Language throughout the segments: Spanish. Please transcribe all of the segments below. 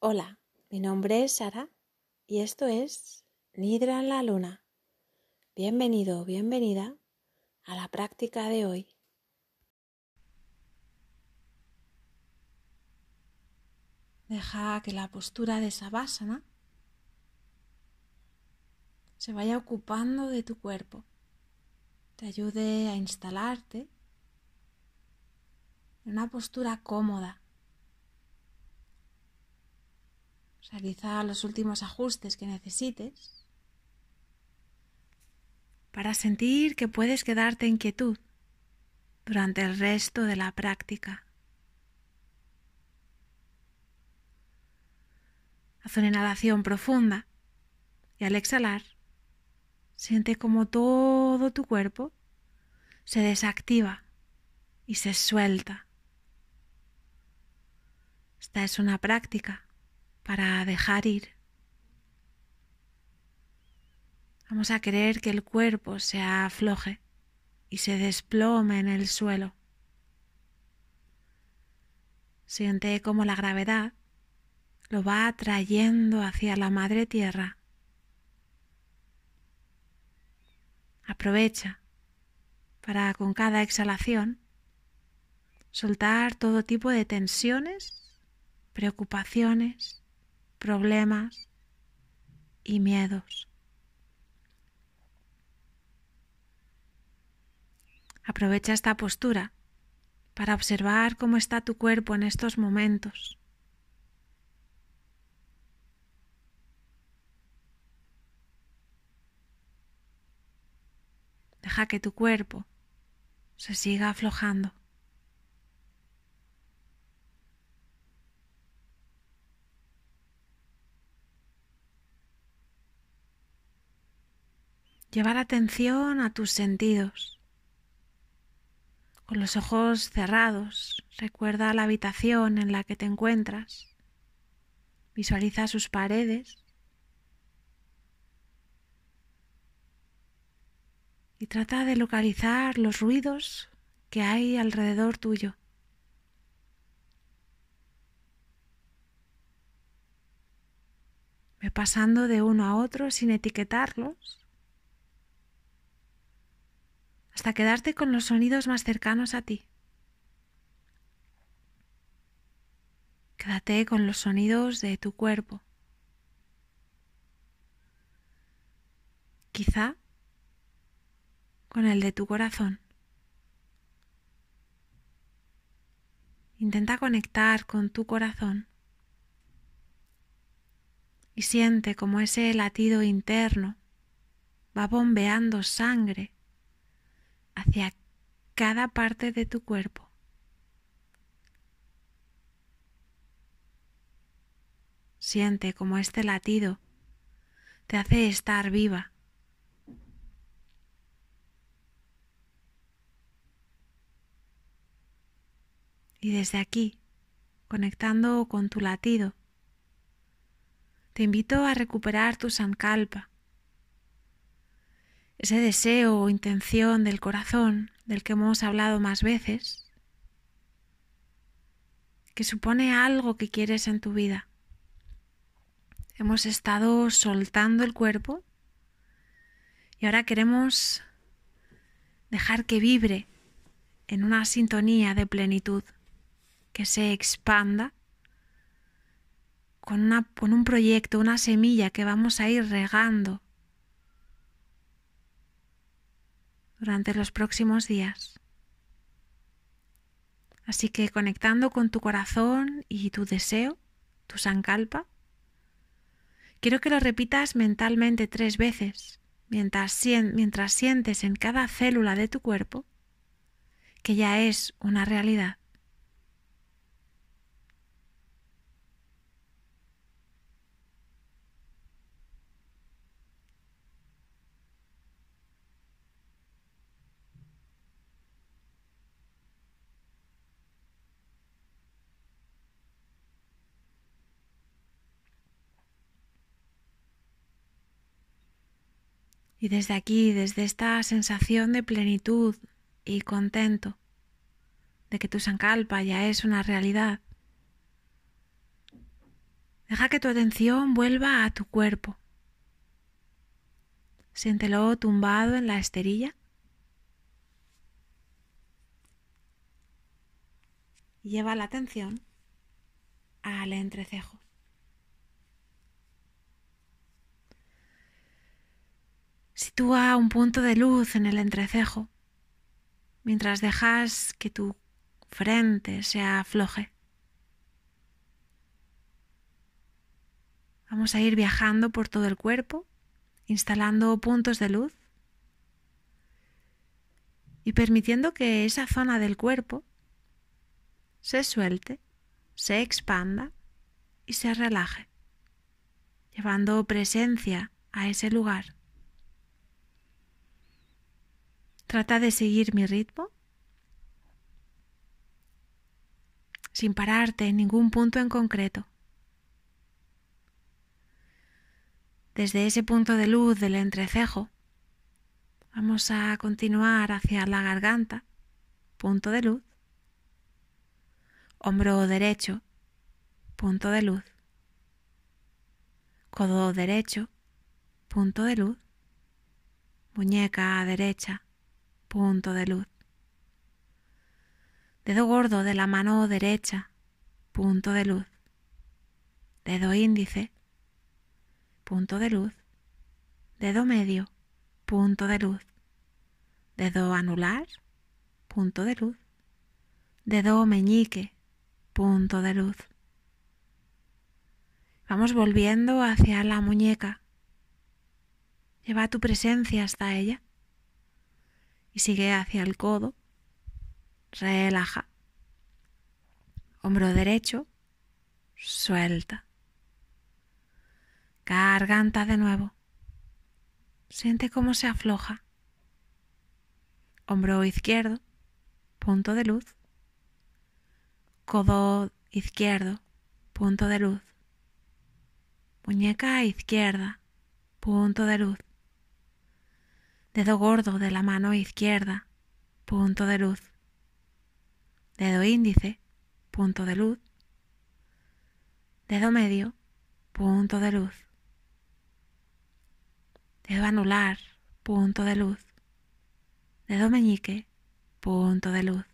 Hola, mi nombre es Sara y esto es Nidra en la Luna. Bienvenido o bienvenida a la práctica de hoy. Deja que la postura de Savasana se vaya ocupando de tu cuerpo, te ayude a instalarte en una postura cómoda Realiza los últimos ajustes que necesites para sentir que puedes quedarte en quietud durante el resto de la práctica. Haz una inhalación profunda y al exhalar siente como todo tu cuerpo se desactiva y se suelta. Esta es una práctica para dejar ir. Vamos a querer que el cuerpo se afloje y se desplome en el suelo. Siente cómo la gravedad lo va atrayendo hacia la madre tierra. Aprovecha para con cada exhalación soltar todo tipo de tensiones, preocupaciones, problemas y miedos. Aprovecha esta postura para observar cómo está tu cuerpo en estos momentos. Deja que tu cuerpo se siga aflojando. Lleva la atención a tus sentidos. Con los ojos cerrados, recuerda la habitación en la que te encuentras. Visualiza sus paredes. Y trata de localizar los ruidos que hay alrededor tuyo. Ve pasando de uno a otro sin etiquetarlos hasta quedarte con los sonidos más cercanos a ti. Quédate con los sonidos de tu cuerpo. Quizá con el de tu corazón. Intenta conectar con tu corazón y siente como ese latido interno va bombeando sangre hacia cada parte de tu cuerpo. Siente como este latido te hace estar viva. Y desde aquí, conectando con tu latido, te invito a recuperar tu sankalpa, ese deseo o intención del corazón del que hemos hablado más veces, que supone algo que quieres en tu vida. Hemos estado soltando el cuerpo y ahora queremos dejar que vibre en una sintonía de plenitud, que se expanda con, una, con un proyecto, una semilla que vamos a ir regando durante los próximos días. Así que conectando con tu corazón y tu deseo, tu sankalpa, quiero que lo repitas mentalmente tres veces mientras, mientras sientes en cada célula de tu cuerpo que ya es una realidad. Y desde aquí, desde esta sensación de plenitud y contento, de que tu Sankalpa ya es una realidad, Deja que tu atención vuelva a tu cuerpo. Siéntelo tumbado en la esterilla. Lleva la atención al entrecejo. Sitúa un punto de luz en el entrecejo mientras dejas que tu frente se afloje. Vamos a ir viajando por todo el cuerpo, instalando puntos de luz y permitiendo que esa zona del cuerpo se suelte, se expanda y se relaje, llevando presencia a ese lugar. Trata de seguir mi ritmo. Sin pararte en ningún punto en concreto. Desde ese punto de luz del entrecejo, vamos a continuar hacia la garganta, punto de luz, hombro derecho, punto de luz, codo derecho, punto de luz, muñeca derecha, punto de luz, dedo gordo de la mano derecha, punto de luz, dedo índice, punto de luz, dedo medio, punto de luz, dedo anular, punto de luz, dedo meñique, punto de luz. Vamos volviendo hacia la muñeca. Lleva tu presencia hasta ella sigue hacia el codo. Relaja. Hombro derecho, suelta. Garganta de nuevo. Siente cómo se afloja. Hombro izquierdo, punto de luz. Codo izquierdo, punto de luz. Muñeca izquierda, punto de luz. Dedo gordo de la mano izquierda, punto de luz. Dedo índice, punto de luz. Dedo medio, punto de luz dedo anular, punto de luz, dedo meñique, punto de luz.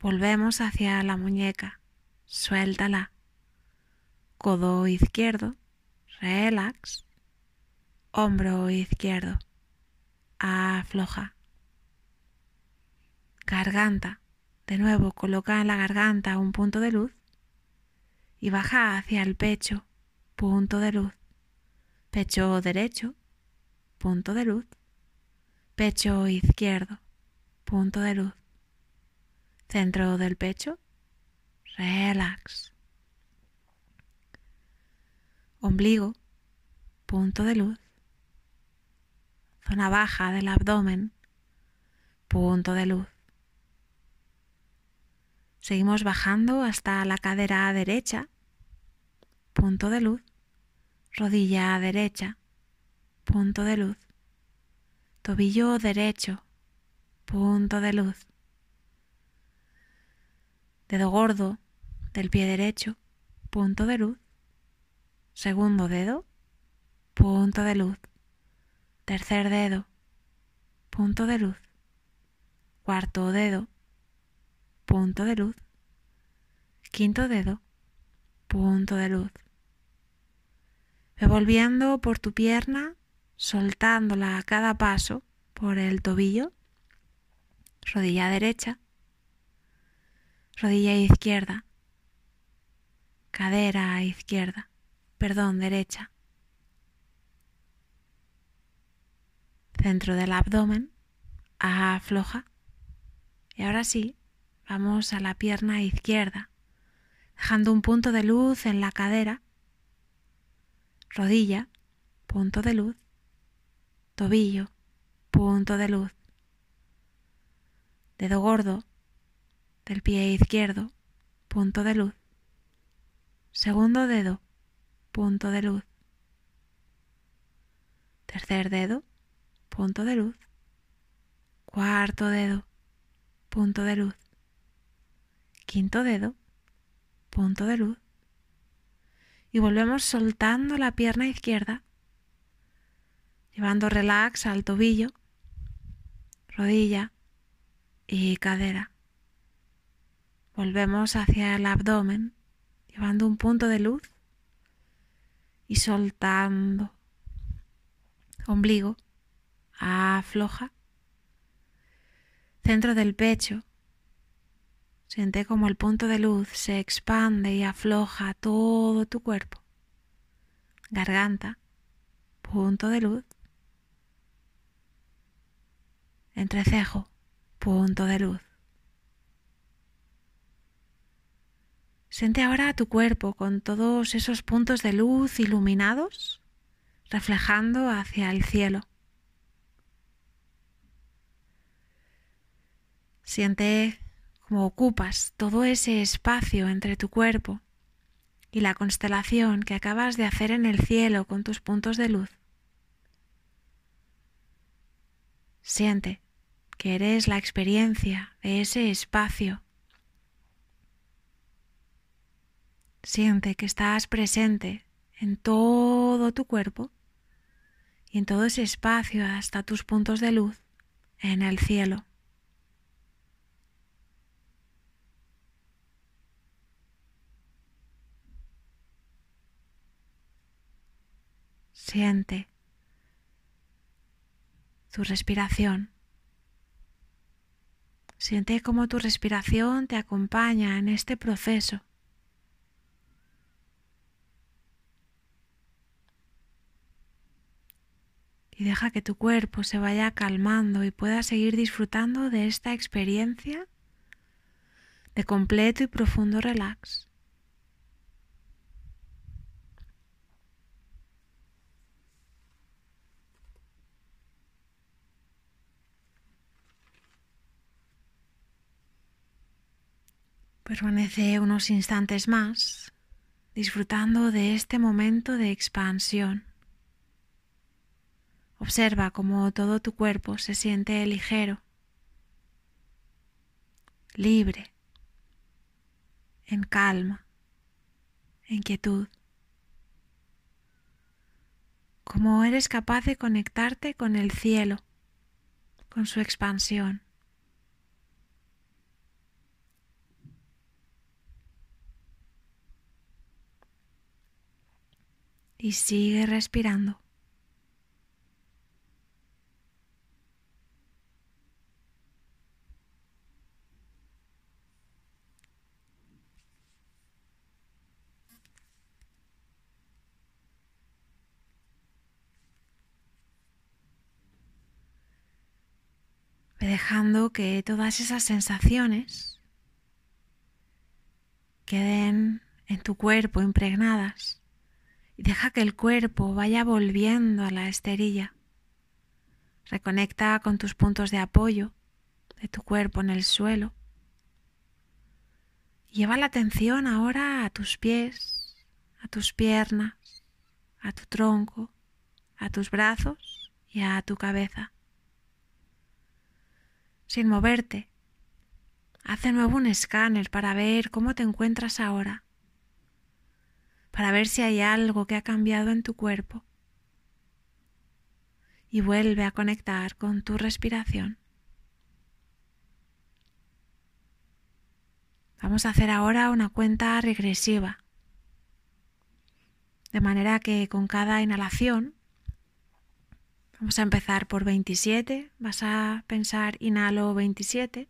Volvemos hacia la muñeca, suéltala. Codo izquierdo, relax. Hombro izquierdo, afloja. Garganta, de nuevo coloca en la garganta un punto de luz y baja hacia el pecho, punto de luz. Pecho derecho, punto de luz, pecho izquierdo, punto de luz, centro del pecho, relax, ombligo, punto de luz, zona baja del abdomen, punto de luz. Seguimos bajando hasta la cadera derecha, punto de luz, rodilla derecha, punto de luz, tobillo derecho, punto de luz, dedo gordo del pie derecho, punto de luz, segundo dedo, punto de luz, tercer dedo, punto de luz, cuarto dedo, punto de luz, quinto dedo, punto de luz. Revolviendo por tu pierna, soltándola a cada paso por el tobillo, rodilla derecha, rodilla izquierda, cadera izquierda, perdón, derecha, centro del abdomen, afloja. Y ahora sí, vamos a la pierna izquierda, dejando un punto de luz en la cadera rodilla, punto de luz, tobillo, punto de luz, dedo gordo del pie izquierdo, punto de luz, segundo dedo, punto de luz, tercer dedo, punto de luz, cuarto dedo, punto de luz, quinto dedo, punto de luz, y volvemos soltando la pierna izquierda, llevando relax al tobillo, rodilla y cadera. Volvemos hacia el abdomen, llevando un punto de luz y soltando. Ombligo, afloja. Centro del pecho, siente como el punto de luz se expande y afloja todo tu cuerpo. Garganta, punto de luz. Entrecejo, punto de luz. Siente ahora tu cuerpo con todos esos puntos de luz iluminados reflejando hacia el cielo. Siente cómo ocupas todo ese espacio entre tu cuerpo y la constelación que acabas de hacer en el cielo con tus puntos de luz. Siente que eres la experiencia de ese espacio Siente que estás presente en todo tu cuerpo y en todo ese espacio hasta tus puntos de luz en el cielo. Siente tu respiración. Siente cómo tu respiración te acompaña en este proceso. y deja que tu cuerpo se vaya calmando y pueda seguir disfrutando de esta experiencia de completo y profundo relax. Permanece unos instantes más disfrutando de este momento de expansión. Observa cómo todo tu cuerpo se siente ligero, libre, en calma, en quietud. Cómo eres capaz de conectarte con el cielo, con su expansión. Y sigue respirando. dejando que todas esas sensaciones queden en tu cuerpo impregnadas y deja que el cuerpo vaya volviendo a la esterilla. Reconecta con tus puntos de apoyo de tu cuerpo en el suelo. Lleva la atención ahora a tus pies, a tus piernas, a tu tronco, a tus brazos y a tu cabeza sin moverte. Haz de nuevo un escáner para ver cómo te encuentras ahora, para ver si hay algo que ha cambiado en tu cuerpo. Y vuelve a conectar con tu respiración. Vamos a hacer ahora una cuenta regresiva, de manera que con cada inhalación Vamos a empezar por 27. Vas a pensar inhalo 27,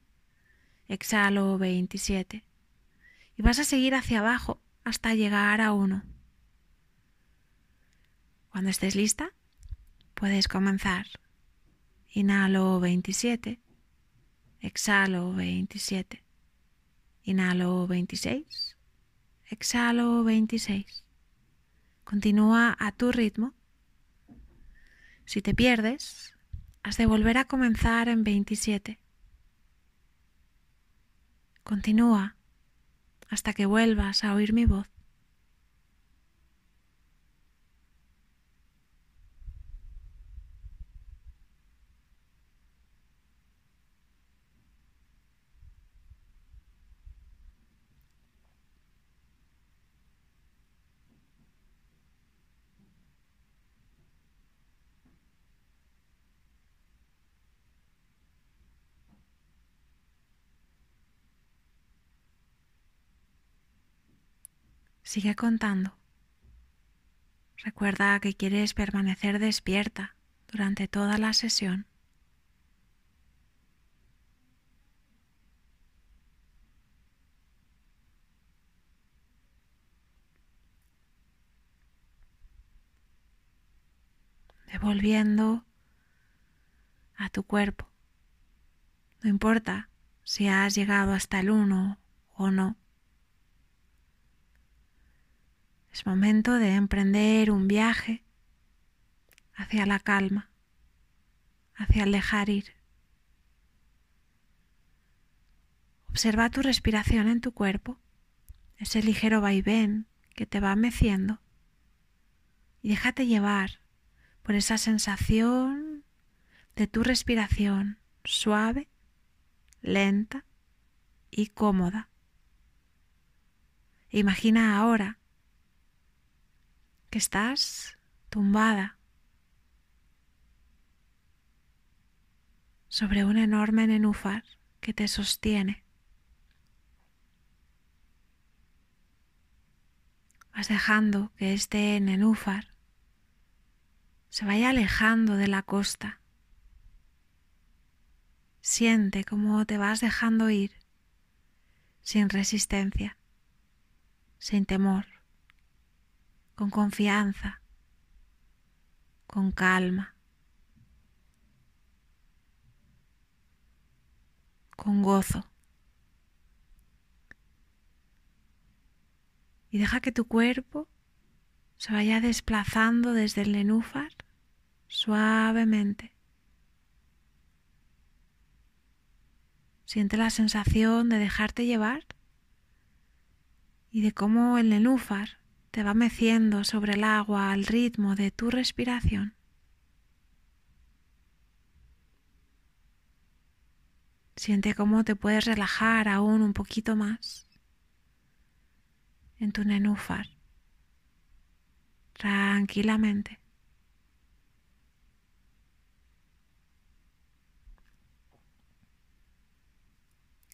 exhalo 27. Y vas a seguir hacia abajo hasta llegar a 1. Cuando estés lista, puedes comenzar. Inhalo 27, exhalo 27, inhalo 26, exhalo 26. Continúa a tu ritmo si te pierdes, has de volver a comenzar en 27. Continúa hasta que vuelvas a oír mi voz. Sigue contando. Recuerda que quieres permanecer despierta durante toda la sesión. Devolviendo a tu cuerpo. No importa si has llegado hasta el uno o no. Es momento de emprender un viaje hacia la calma, hacia el dejar ir. Observa tu respiración en tu cuerpo, ese ligero vaivén que te va meciendo y déjate llevar por esa sensación de tu respiración suave, lenta y cómoda. Imagina ahora estás tumbada sobre un enorme nenúfar que te sostiene. Vas dejando que este nenúfar se vaya alejando de la costa. Siente cómo te vas dejando ir sin resistencia, sin temor con confianza, con calma, con gozo. Y deja que tu cuerpo se vaya desplazando desde el nenúfar suavemente. Siente la sensación de dejarte llevar y de cómo el nenúfar te va meciendo sobre el agua al ritmo de tu respiración. Siente cómo te puedes relajar aún un poquito más en tu nenúfar, tranquilamente.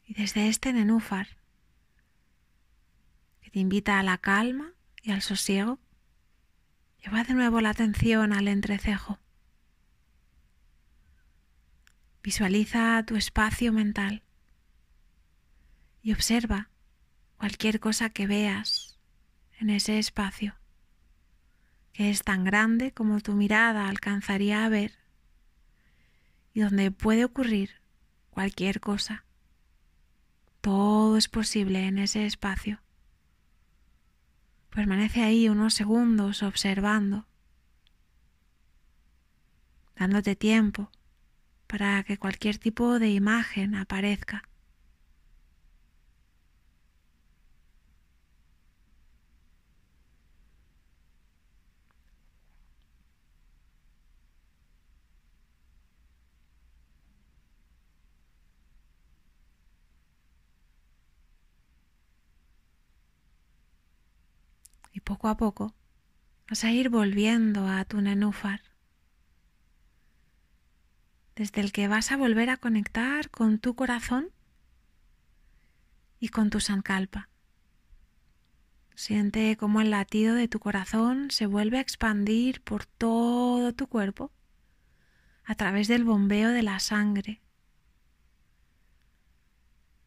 Y desde este nenúfar, que te invita a la calma, y al sosiego, lleva de nuevo la atención al entrecejo. Visualiza tu espacio mental y observa cualquier cosa que veas en ese espacio, que es tan grande como tu mirada alcanzaría a ver y donde puede ocurrir cualquier cosa. Todo es posible en ese espacio. Permanece ahí unos segundos observando, dándote tiempo para que cualquier tipo de imagen aparezca. Poco a poco vas a ir volviendo a tu nenúfar, desde el que vas a volver a conectar con tu corazón y con tu sankalpa. Siente cómo el latido de tu corazón se vuelve a expandir por todo tu cuerpo a través del bombeo de la sangre.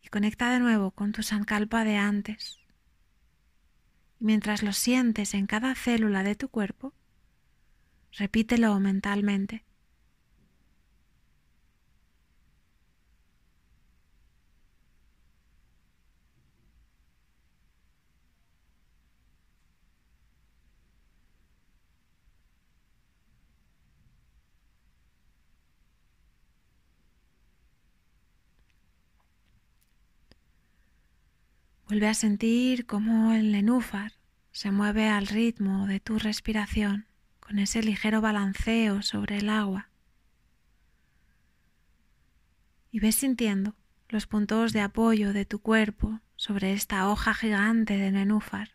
Y conecta de nuevo con tu sankalpa de antes mientras lo sientes en cada célula de tu cuerpo, repítelo mentalmente. Vuelve a sentir cómo el nenúfar se mueve al ritmo de tu respiración con ese ligero balanceo sobre el agua. Y ves sintiendo los puntos de apoyo de tu cuerpo sobre esta hoja gigante de nenúfar.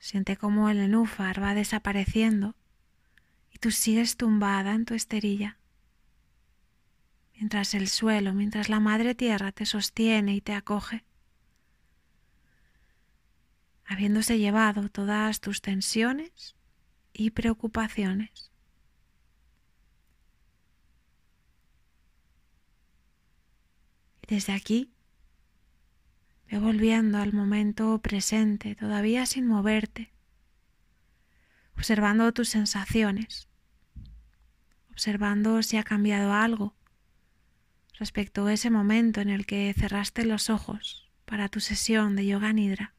Siente cómo el nenúfar va desapareciendo y tú sigues tumbada en tu esterilla mientras el suelo, mientras la madre tierra te sostiene y te acoge. habiéndose llevado todas tus tensiones y preocupaciones. Y desde aquí, ve volviendo al momento presente, todavía sin moverte, observando tus sensaciones, observando si ha cambiado algo respecto a ese momento en el que cerraste los ojos para tu sesión de yoga nidra.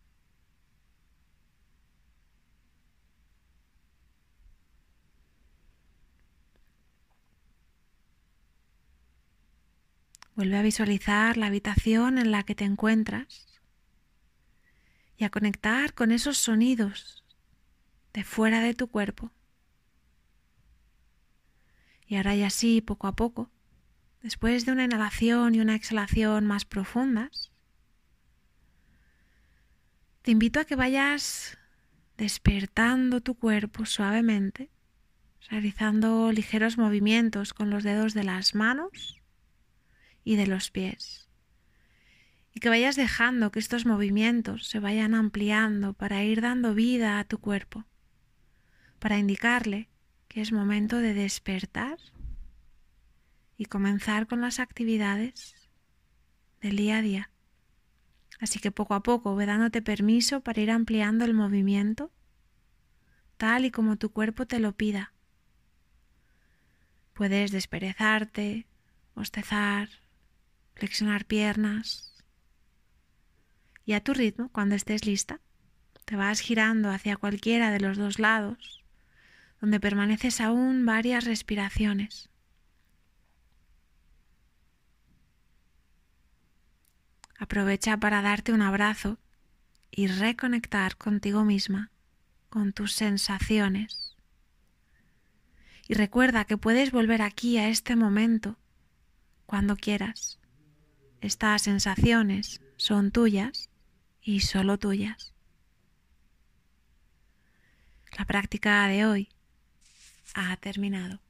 Vuelve a visualizar la habitación en la que te encuentras y a conectar con esos sonidos de fuera de tu cuerpo. Y ahora y así, poco a poco, después de una inhalación y una exhalación más profundas, te invito a que vayas despertando tu cuerpo suavemente, realizando ligeros movimientos con los dedos de las manos y de los pies. Y que vayas dejando que estos movimientos se vayan ampliando para ir dando vida a tu cuerpo, para indicarle que es momento de despertar y comenzar con las actividades del día a día. Así que poco a poco ve dándote permiso para ir ampliando el movimiento tal y como tu cuerpo te lo pida. Puedes desperezarte, bostezar, flexionar piernas. Y a tu ritmo, cuando estés lista, te vas girando hacia cualquiera de los dos lados, donde permaneces aún varias respiraciones. Aprovecha para darte un abrazo y reconectar contigo misma, con tus sensaciones. Y recuerda que puedes volver aquí a este momento cuando quieras. Estas sensaciones son tuyas y solo tuyas. La práctica de hoy ha terminado.